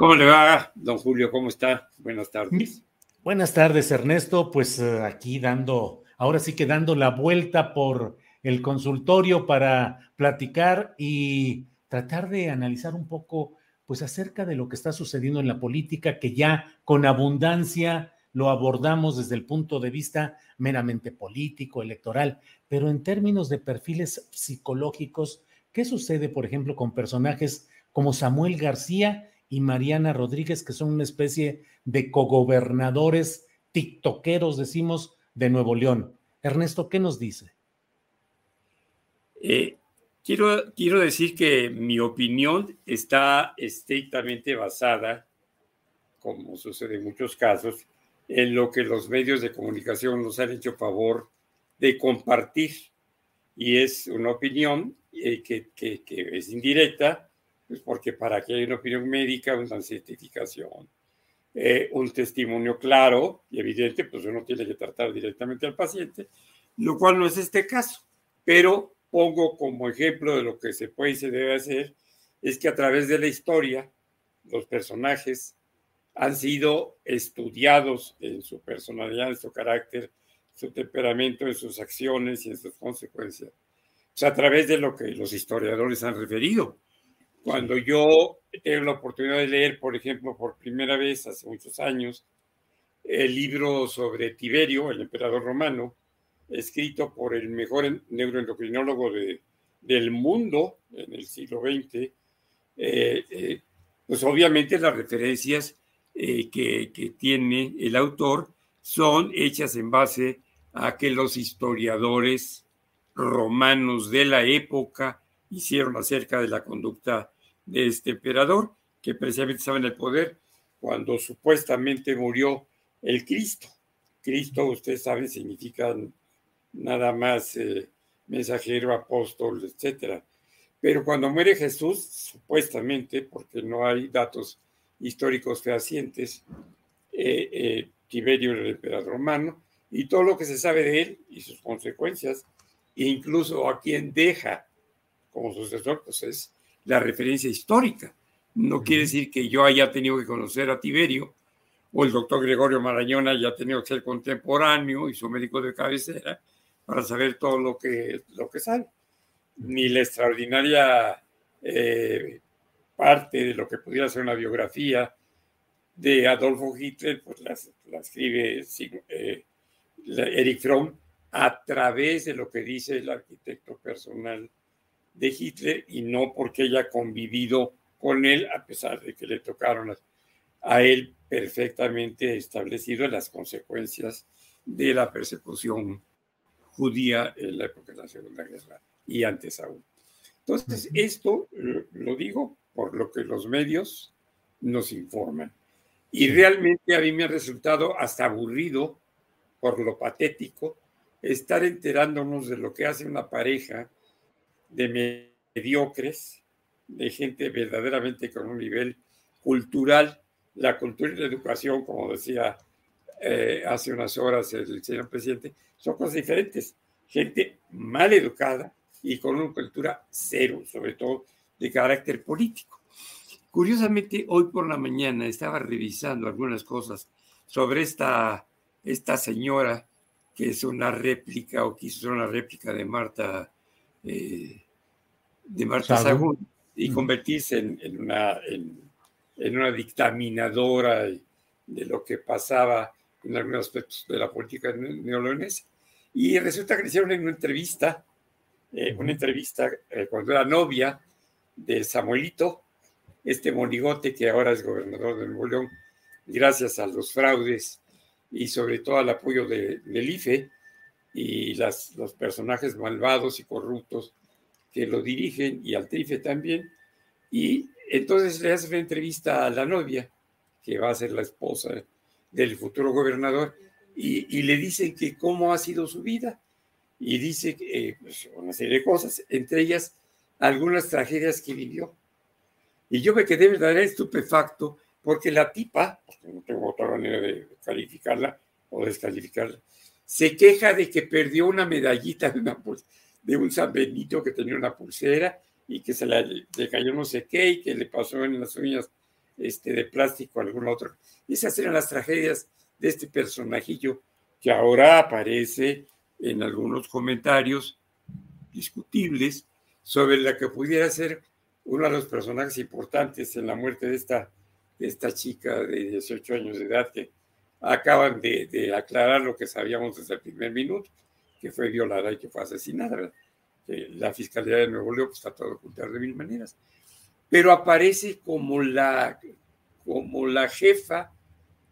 ¿Cómo le va, don Julio? ¿Cómo está? Buenas tardes. Buenas tardes, Ernesto. Pues eh, aquí dando, ahora sí que dando la vuelta por el consultorio para platicar y tratar de analizar un poco, pues acerca de lo que está sucediendo en la política, que ya con abundancia lo abordamos desde el punto de vista meramente político, electoral, pero en términos de perfiles psicológicos, ¿qué sucede, por ejemplo, con personajes como Samuel García? Y Mariana Rodríguez, que son una especie de cogobernadores tiktokeros, decimos, de Nuevo León. Ernesto, ¿qué nos dice? Eh, quiero, quiero decir que mi opinión está estrictamente basada, como sucede en muchos casos, en lo que los medios de comunicación nos han hecho favor de compartir. Y es una opinión eh, que, que, que es indirecta, pues porque para que haya una opinión médica, una certificación, eh, un testimonio claro y evidente, pues uno tiene que tratar directamente al paciente, lo cual no es este caso. Pero pongo como ejemplo de lo que se puede y se debe hacer, es que a través de la historia, los personajes han sido estudiados en su personalidad, en su carácter, su temperamento, en sus acciones y en sus consecuencias. O sea, a través de lo que los historiadores han referido. Cuando yo tengo la oportunidad de leer, por ejemplo, por primera vez hace muchos años, el libro sobre Tiberio, el emperador romano, escrito por el mejor neuroendocrinólogo de, del mundo en el siglo XX, eh, eh, pues obviamente las referencias eh, que, que, tiene el autor son hechas en base a que los historiadores romanos de la época hicieron acerca de la conducta de este emperador, que precisamente estaba en el poder cuando supuestamente murió el Cristo. Cristo, ustedes saben, significa nada más eh, mensajero, apóstol, etcétera. Pero cuando muere Jesús, supuestamente, porque no hay datos históricos fehacientes, eh, eh, Tiberio era el emperador romano, y todo lo que se sabe de él y sus consecuencias, incluso a quien deja como sucesor, pues es la referencia histórica. No quiere decir que yo haya tenido que conocer a Tiberio o el doctor Gregorio Marañón haya tenido que ser contemporáneo y su médico de cabecera para saber todo lo que, lo que sabe. Ni la extraordinaria eh, parte de lo que pudiera ser una biografía de Adolfo Hitler, pues la, escribe eh, Eric Fromm a través de lo que dice el arquitecto personal de Hitler y no porque haya convivido con él, a pesar de que le tocaron a, él perfectamente establecido las consecuencias de la persecución judía en la época de la Segunda Guerra y antes aún. Entonces, esto lo digo por lo que los medios nos informan. Y realmente a mí me ha resultado hasta aburrido, por lo patético, estar enterándonos de lo que hace una pareja de mediocres, de gente verdaderamente con un nivel cultural. La cultura y la educación, como decía eh, hace unas horas el señor presidente, son cosas diferentes. Gente mal educada y con una cultura cero, sobre todo de carácter político. Curiosamente, hoy por la mañana estaba revisando algunas cosas sobre esta, esta señora que es una réplica o quiso ser una réplica de Marta, eh, de Marta Sagún y convertirse en, una, en, una dictaminadora de lo que pasaba en algunos aspectos de la política neoleonesa. Y resulta que le hicieron en una entrevista, eh, una entrevista eh, cuando era novia de Samuelito, este monigote que ahora es gobernador de Nuevo León, gracias a los fraudes y sobre todo al apoyo de, del IFE y las, los personajes malvados y corruptos que lo dirigen y al TIFE también. Y entonces le hace una entrevista a la novia, que va a ser la esposa del futuro gobernador, y, le dicen que cómo ha sido su vida. Y dice eh, pues, una serie de cosas, entre ellas algunas tragedias que vivió. Y yo me quedé verdaderamente estupefacto porque la tipa, no tengo otra manera de calificarla o descalificarla, se queja de que perdió una medallita de, una, de un San Benito que tenía una pulsera y que se le, cayó no sé qué y que le pasó en las uñas este, de plástico a algún otro. Esas eran las tragedias de este personajillo que ahora aparece en algunos comentarios discutibles sobre la que pudiera ser uno de los personajes importantes en la muerte de esta, de esta chica de 18 años de edad que acaban de, aclarar lo que sabíamos desde el primer minuto, que fue violada y que fue asesinada. la Fiscalía de Nuevo León pues, trató de de mil maneras. Pero aparece como la, como la jefa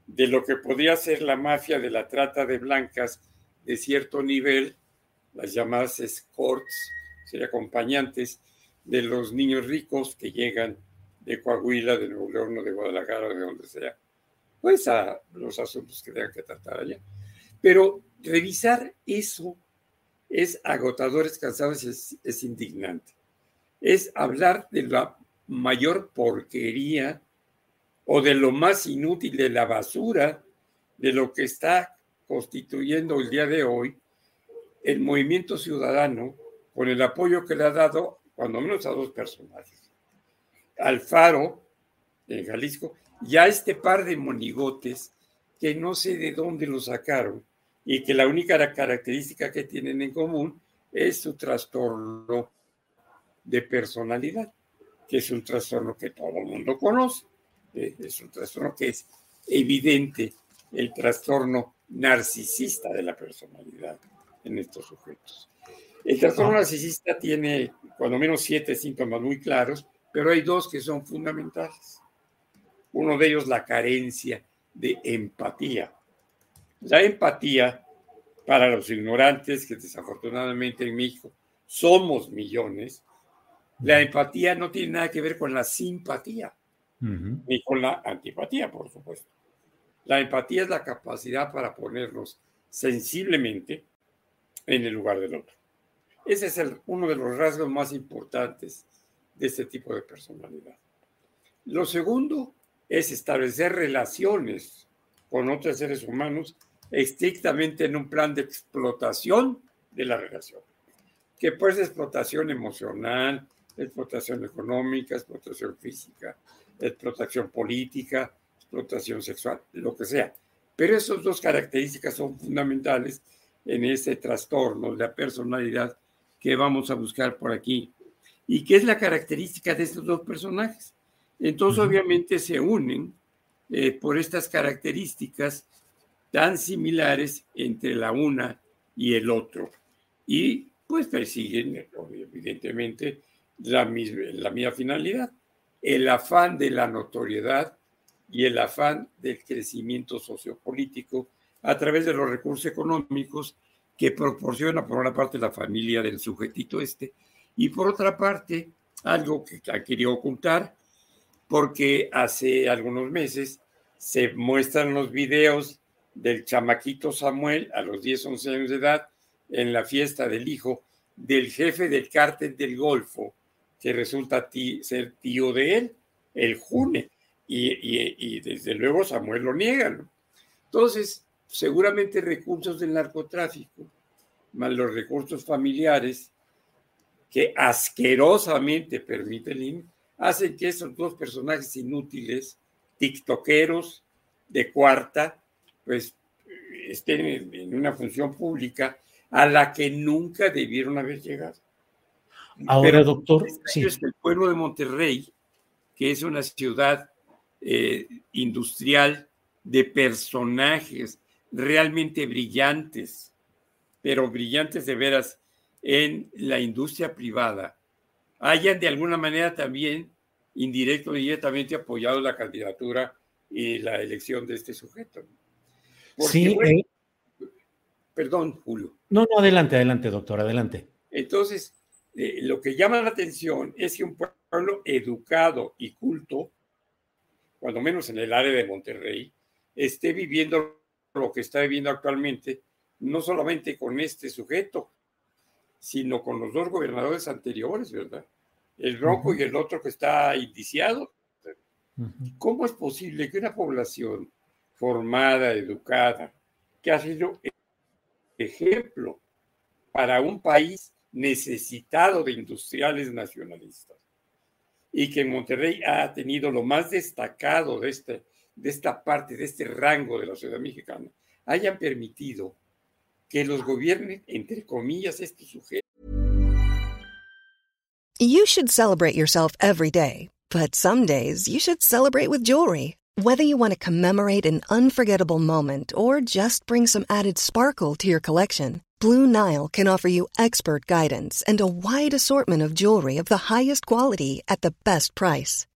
de lo que podría ser la mafia de la trata de blancas de cierto nivel, las llamadas escorts, sería acompañantes de los niños ricos que llegan de Coahuila, de Nuevo León de Guadalajara, de donde sea, pues a los asuntos que tengan que tratar allá. Pero revisar eso es agotador, es cansado, es, es indignante. Es hablar de la mayor porquería o de lo más inútil de la basura de lo que está constituyendo el día de hoy el movimiento ciudadano con el apoyo que le ha dado cuando menos a dos personajes. Alfaro, en Jalisco, y a este par de monigotes que no sé de dónde lo sacaron y que la única característica que tienen en común es su trastorno de personalidad, que es un trastorno que todo el mundo conoce. Eh, es un trastorno que es evidente, el trastorno narcisista de la personalidad en estos sujetos. El trastorno narcisista tiene cuando menos siete síntomas muy claros, pero hay dos que son fundamentales. Uno de ellos, la carencia de empatía. La empatía, para los ignorantes, que desafortunadamente en México somos millones, la empatía no tiene nada que ver con la simpatía ni con la antipatía, por supuesto. La empatía es la capacidad para ponernos sensiblemente en el lugar del otro. Ese es el, uno de los rasgos más importantes de este tipo de personalidad. Lo segundo es establecer relaciones con otros seres humanos estrictamente en un plan de explotación de la relación, que puede ser explotación emocional, explotación económica, explotación física, explotación política, explotación sexual, lo que sea. Pero esas dos características son fundamentales en ese trastorno de la personalidad que vamos a buscar por aquí. ¿Y qué es la característica de estos dos personajes? Entonces, obviamente, se unen eh, por estas características tan similares entre la una y el otro. Y pues persiguen, evidentemente, la misma, la misma finalidad el afán de la notoriedad y el afán del crecimiento sociopolítico a través de los recursos económicos que proporciona por una parte la familia del sujetito este y por otra parte algo que ha querido ocultar porque hace algunos meses se muestran los videos del chamaquito Samuel a los 10, 11 años de edad en la fiesta del hijo del jefe del cártel del Golfo que resulta ser tío de él, el June, y, desde luego Samuel lo niega. Entonces, seguramente recursos del narcotráfico, más los recursos familiares que asquerosamente permiten hacen que esos dos personajes inútiles, tiktokeros de cuarta, pues estén en una función pública a la que nunca debieron haber llegado. Ahora, doctor, sí. es que el pueblo de Monterrey, que es una ciudad eh, industrial de personajes realmente brillantes, pero brillantes de veras en la industria privada, hayan de alguna manera también indirecto o directamente apoyado la candidatura y la elección de este sujeto. sí. Eh. Perdón, Julio. No, no, adelante, adelante, doctor, adelante. Entonces, eh, lo que llama la atención es que un pueblo educado y culto, cuando menos en el área de Monterrey, esté viviendo lo que está viviendo actualmente, no solamente con este sujeto, sino con los dos gobernadores anteriores, ¿verdad? El rojo y el otro que está indiciado. ¿Cómo es posible que una población formada, educada, que ha sido ejemplo para un país necesitado de industriales nacionalistas y que en Monterrey ha tenido lo más destacado de, este, de esta parte, de este rango de la sociedad mexicana, hayan permitido que los gobiernen, entre comillas. You should celebrate yourself every day, but some days you should celebrate with jewelry. Whether you want to commemorate an unforgettable moment or just bring some added sparkle to your collection, Blue Nile can offer you expert guidance and a wide assortment of jewelry of the highest quality at the best price.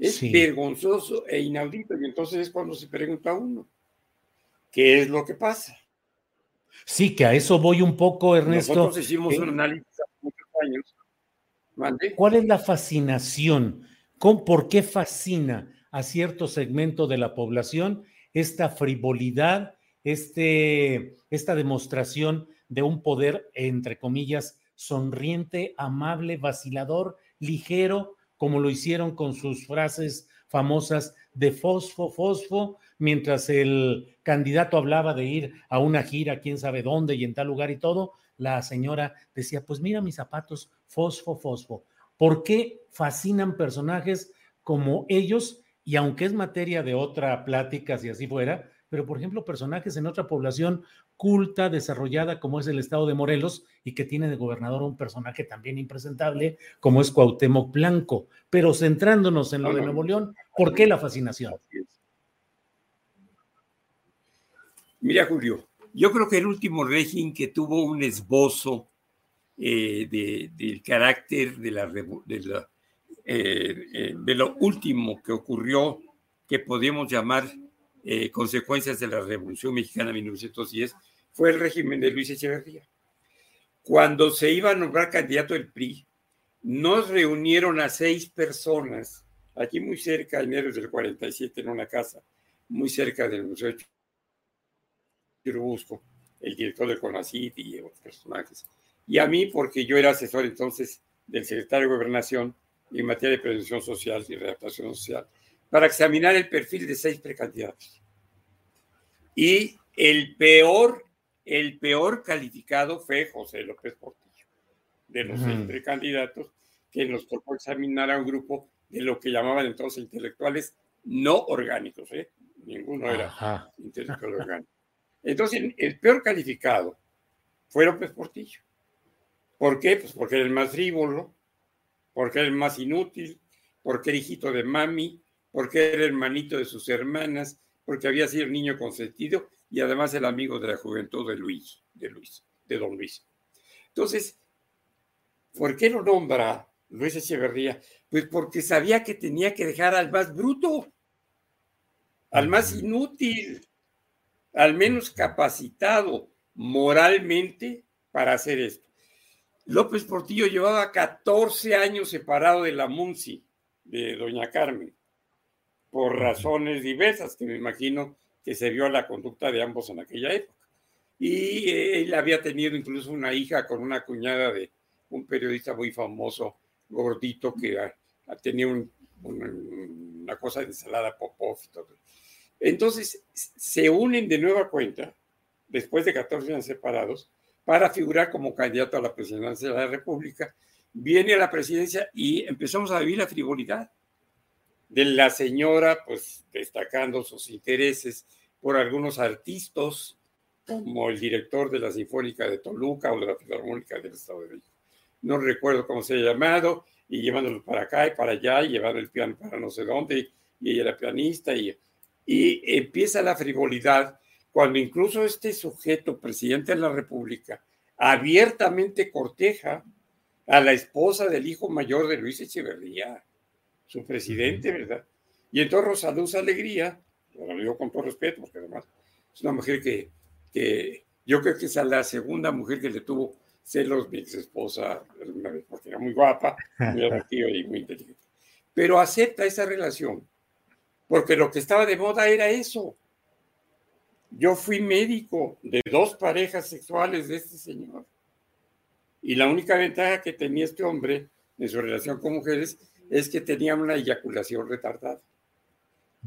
Es sí. vergonzoso e inaudito. Y entonces es cuando se pregunta uno, ¿qué es lo que pasa? Sí, que a eso voy un poco, Ernesto. Nosotros hicimos un análisis hace muchos años. ¿Mande? ¿Cuál es la fascinación? ¿Con, ¿Por qué fascina a cierto segmento de la población esta frivolidad, este, esta demostración de un poder, entre comillas, sonriente, amable, vacilador, ligero, como lo hicieron con sus frases famosas de fosfo, fosfo, mientras el candidato hablaba de ir a una gira, quién sabe dónde y en tal lugar y todo, la señora decía, pues mira mis zapatos, fosfo, fosfo. ¿Por qué fascinan personajes como ellos? Y aunque es materia de otra plática, si así fuera, pero por ejemplo, personajes en otra población culta, desarrollada como es el estado de Morelos y que tiene de gobernador un personaje también impresentable como es Cuauhtémoc Blanco. Pero centrándonos en lo de Nuevo León, ¿por qué la fascinación? Mira, Julio, yo creo que el último régimen que tuvo un esbozo eh, del carácter de, la, eh, eh, de lo último que ocurrió, que podemos llamar eh, consecuencias de la Revolución Mexicana de 1910 fue el régimen de Luis Echeverría. Cuando se iba a nombrar candidato del PRI, nos reunieron a seis personas, aquí muy cerca, en enero del 47, en una casa, muy cerca del Museo de Churubusco, el director del CONACYT y otros personajes. Y a mí, porque yo era asesor entonces del secretario de Gobernación en materia de prevención social y readaptación social para examinar el perfil de seis precandidatos. Y el peor, el peor calificado fue José López Portillo, de los seis precandidatos, que nos tocó examinar a un grupo de lo que llamaban entonces intelectuales no orgánicos, ¿eh? ninguno era intelectual orgánico. Entonces, el peor calificado fue López Portillo. ¿Por qué? Pues porque era el más frívolo, porque era el más inútil, porque era hijito de mami, porque era hermanito de sus hermanas, porque había sido el niño consentido y además el amigo de la juventud de Luis, de Luis, de don Luis. Entonces, ¿por qué lo nombra Luis Echeverría? Pues porque sabía que tenía que dejar al más bruto, al más inútil, al menos capacitado moralmente para hacer esto. López Portillo llevaba 14 años separado de la Munci, de doña Carmen, por razones diversas que me imagino que se vio la conducta de ambos en aquella época. Y eh, él había tenido incluso una hija con una cuñada de un periodista muy famoso, gordito, que tenía una, cosa de ensalada popov. Entonces, se unen de nueva cuenta, después de 14 años separados, para figurar como candidato a la presidencia de la República. Viene a la presidencia y empezamos a vivir la frivolidad de la señora, pues destacando sus intereses por algunos artistas como el director de la Sinfónica de Toluca o de la Filarmónica del Estado de México. No recuerdo cómo se ha llamado, y llevándolo para acá y para allá, y llevando el piano para no sé dónde, y ella era pianista, y, y empieza la frivolidad cuando incluso este sujeto, presidente de la República, abiertamente corteja a la esposa del hijo mayor de Luis Echeverría, su presidente, ¿verdad? Y entonces Rosaluz Alegría, lo digo con todo respeto, porque además es una mujer que que yo creo que es la segunda mujer que le tuvo celos mi ex esposa, porque era muy guapa, muy atractiva y muy inteligente. Pero acepta esa relación, porque lo que estaba de moda era eso. Yo fui médico de dos parejas sexuales de este señor. Y la única ventaja que tenía este hombre en su relación con mujeres es que tenía una eyaculación retardada.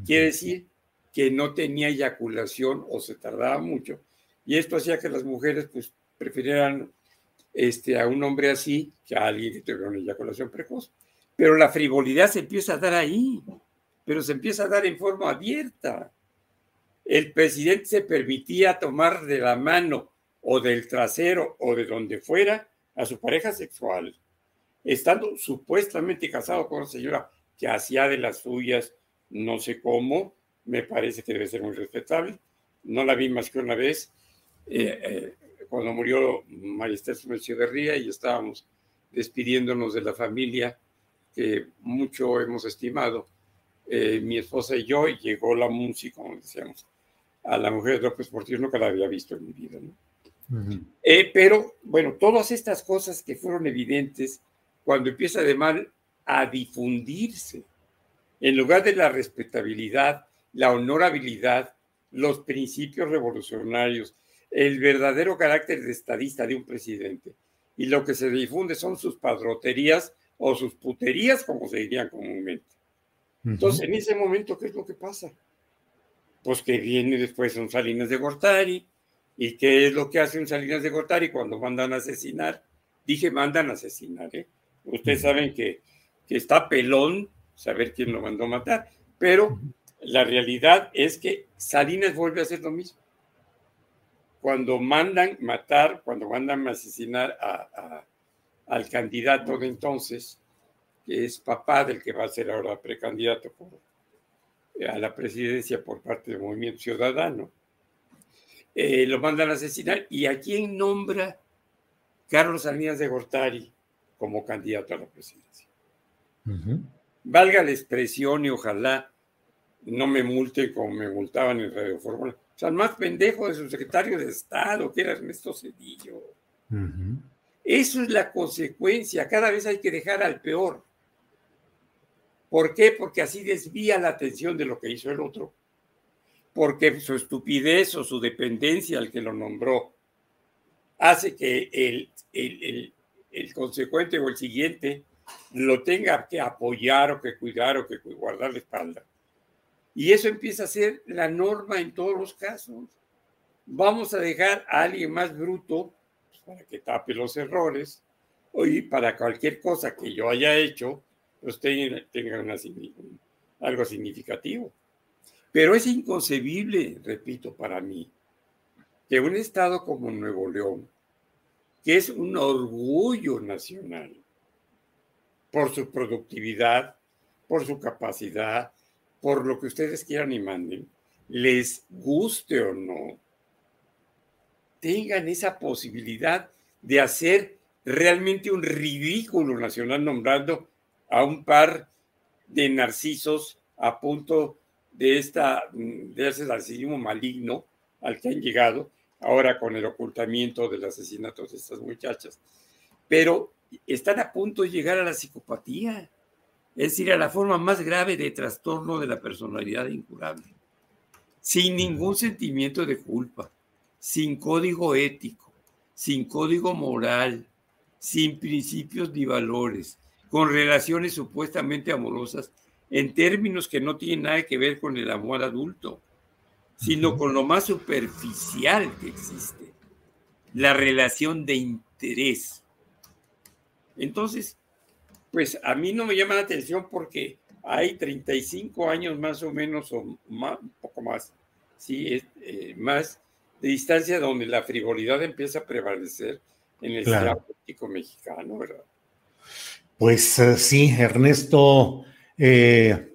Quiere decir que no tenía eyaculación o se tardaba mucho y esto hacía que las mujeres pues prefirieran este, a un hombre así que a alguien que tuviera una eyaculación precoz. Pero la frivolidad se empieza a dar ahí, pero se empieza a dar en forma abierta. El presidente se permitía tomar de la mano o del trasero o de donde fuera a su pareja sexual, estando supuestamente casado con una señora que hacía de las suyas, no sé cómo, me parece que debe ser muy respetable. No la vi más que una vez, eh, eh, cuando murió María Esther Ría y estábamos despidiéndonos de la familia que mucho hemos estimado, eh, mi esposa y yo, y llegó la música, como decíamos, a la mujer de López Portillo, nunca la había visto en mi vida, ¿no? pero bueno, todas estas cosas que fueron evidentes cuando empieza de mal a difundirse, en lugar de la respetabilidad, la honorabilidad, los principios revolucionarios, el verdadero carácter de estadista de un presidente. Y lo que se difunde son sus padroterías o sus puterías, como se dirían comúnmente. Entonces, en ese momento, ¿qué es lo que pasa? Pues que viene después un Salinas de Gortari. ¿Y qué es lo que hace un Salinas de Gortari cuando mandan a asesinar? Dije, mandan a asesinar, ¿eh? Ustedes saben que, que está pelón saber quién lo mandó a matar, pero la realidad es que Salinas vuelve a hacer lo mismo cuando mandan matar, cuando mandan asesinar al candidato de entonces, que es papá del que va a ser ahora precandidato a la presidencia por parte del Movimiento Ciudadano, eh, lo mandan a asesinar. ¿Y a quién nombra Carlos Salinas de Gortari como candidato a la presidencia? Valga la expresión y ojalá no me multen como me multaban en Radio Fórmula o sea, el más pendejo de su secretario de Estado, que era Ernesto Cedillo. Eso es la consecuencia. Cada vez hay que dejar al peor. ¿Por qué? Porque así desvía la atención de lo que hizo el otro. Porque su estupidez o su dependencia al que lo nombró hace que el, el, el consecuente o el siguiente lo tenga que apoyar o que cuidar o que guardar la espalda. Y eso empieza a ser la norma en todos los casos. Vamos a dejar a alguien más bruto pues, para que tape los errores y para cualquier cosa que yo haya hecho, pues tenga, algo significativo. Pero es inconcebible, repito, para mí, que un estado como Nuevo León, que es un orgullo nacional por su productividad, por su capacidad, por lo que ustedes quieran y manden, les guste o no, tengan esa posibilidad de hacer realmente un ridículo nacional nombrando a un par de narcisos a punto de, esta, de ese narcisismo maligno al que han llegado ahora con el ocultamiento del asesinato de estas muchachas. Pero están a punto de llegar a la psicopatía, es decir, a la forma más grave de trastorno de la personalidad incurable, sin ningún sentimiento de culpa, sin código ético, sin código moral, sin principios ni valores, con relaciones supuestamente amorosas en términos que no tienen nada que ver con el amor adulto, sino con lo más superficial que existe, la relación de interés. Entonces, pues a mí no me llama la atención porque hay 35 años más o menos, o un poco más, sí, eh, más de distancia donde la frivolidad empieza a prevalecer en el claro. político mexicano, ¿verdad? Pues eh, sí, Ernesto, eh,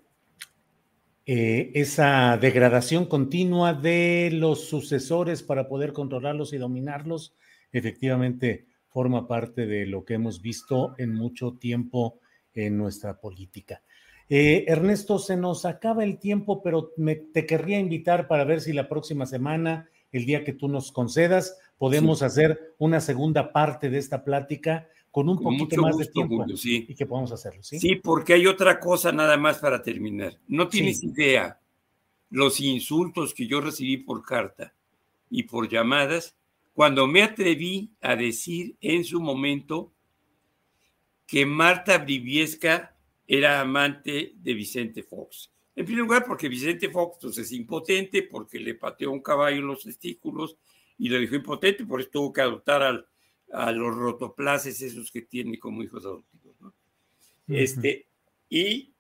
esa degradación continua de los sucesores para poder controlarlos y dominarlos, efectivamente forma parte de lo que hemos visto en mucho tiempo en nuestra política. Eh, Ernesto, se nos acaba el tiempo, pero me, te querría invitar para ver si la próxima semana, el día que tú nos concedas, podemos hacer una segunda parte de esta plática con un poquito más de tiempo sí. y que podamos hacerlo. ¿sí? sí, porque hay otra cosa nada más para terminar. No tienes idea los insultos que yo recibí por carta y por llamadas cuando me atreví a decir en su momento que Marta Briviesca era amante de Vicente Fox. En primer lugar, porque Vicente Fox pues, es impotente, porque le pateó un caballo en los testículos y lo dejó impotente, por eso tuvo que adoptar a los rotoplaces esos que tiene como hijos adoptivos. este, y,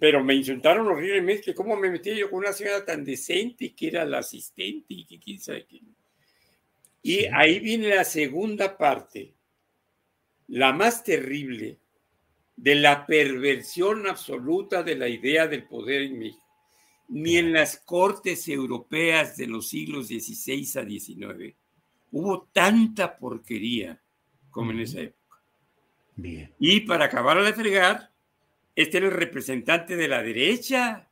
pero me insultaron horriblemente que cómo me metí yo con una señora tan decente que era la asistente y que quién sabe qué. Y ahí viene la segunda parte, la más terrible, de la perversión absoluta de la idea del poder en México. Ni en las cortes europeas de los siglos XVI a XIX hubo tanta porquería como en esa época. Bien. Y para acabar de fregar, este era el representante de la derecha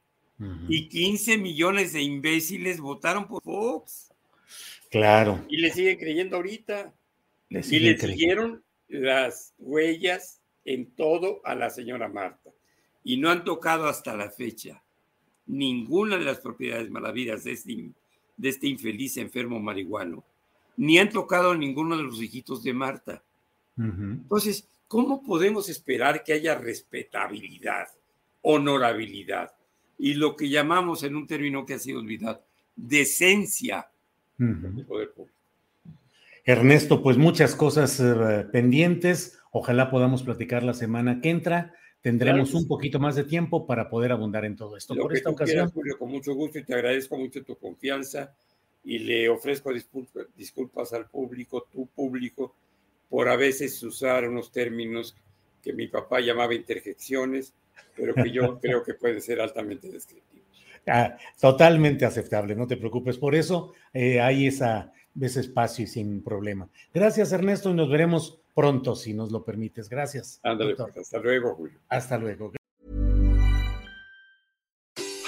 y 15 millones de imbéciles votaron por Fox. Claro. Y le siguen creyendo ahorita. Le y le siguieron las huellas en todo a la señora Marta. Y no han tocado hasta la fecha ninguna de las propiedades malavidas de este, de este infeliz enfermo marihuano, ni han tocado a ninguno de los hijitos de Marta. Entonces, ¿cómo podemos esperar que haya respetabilidad, honorabilidad y lo que llamamos en un término que ha sido olvidado, decencia Ernesto, pues muchas cosas eh, pendientes. Ojalá podamos platicar la semana que entra. Tendremos un poquito más de tiempo para poder abundar en todo esto. Por esta ocasión. Julio, con mucho gusto y te agradezco mucho tu confianza y le ofrezco disculpas al público, tu público, por a veces usar unos términos que mi papá llamaba interjecciones, pero que yo creo que pueden ser altamente descriptivos. Ah, totalmente aceptable, no te preocupes. Por eso eh, hay esa, ese espacio y sin problema. Gracias, Ernesto, y nos veremos pronto, si nos lo permites. Gracias. Ándale, pues, hasta luego, Julio. Hasta luego.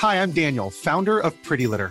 Hi, I'm Daniel, founder of Pretty Litter.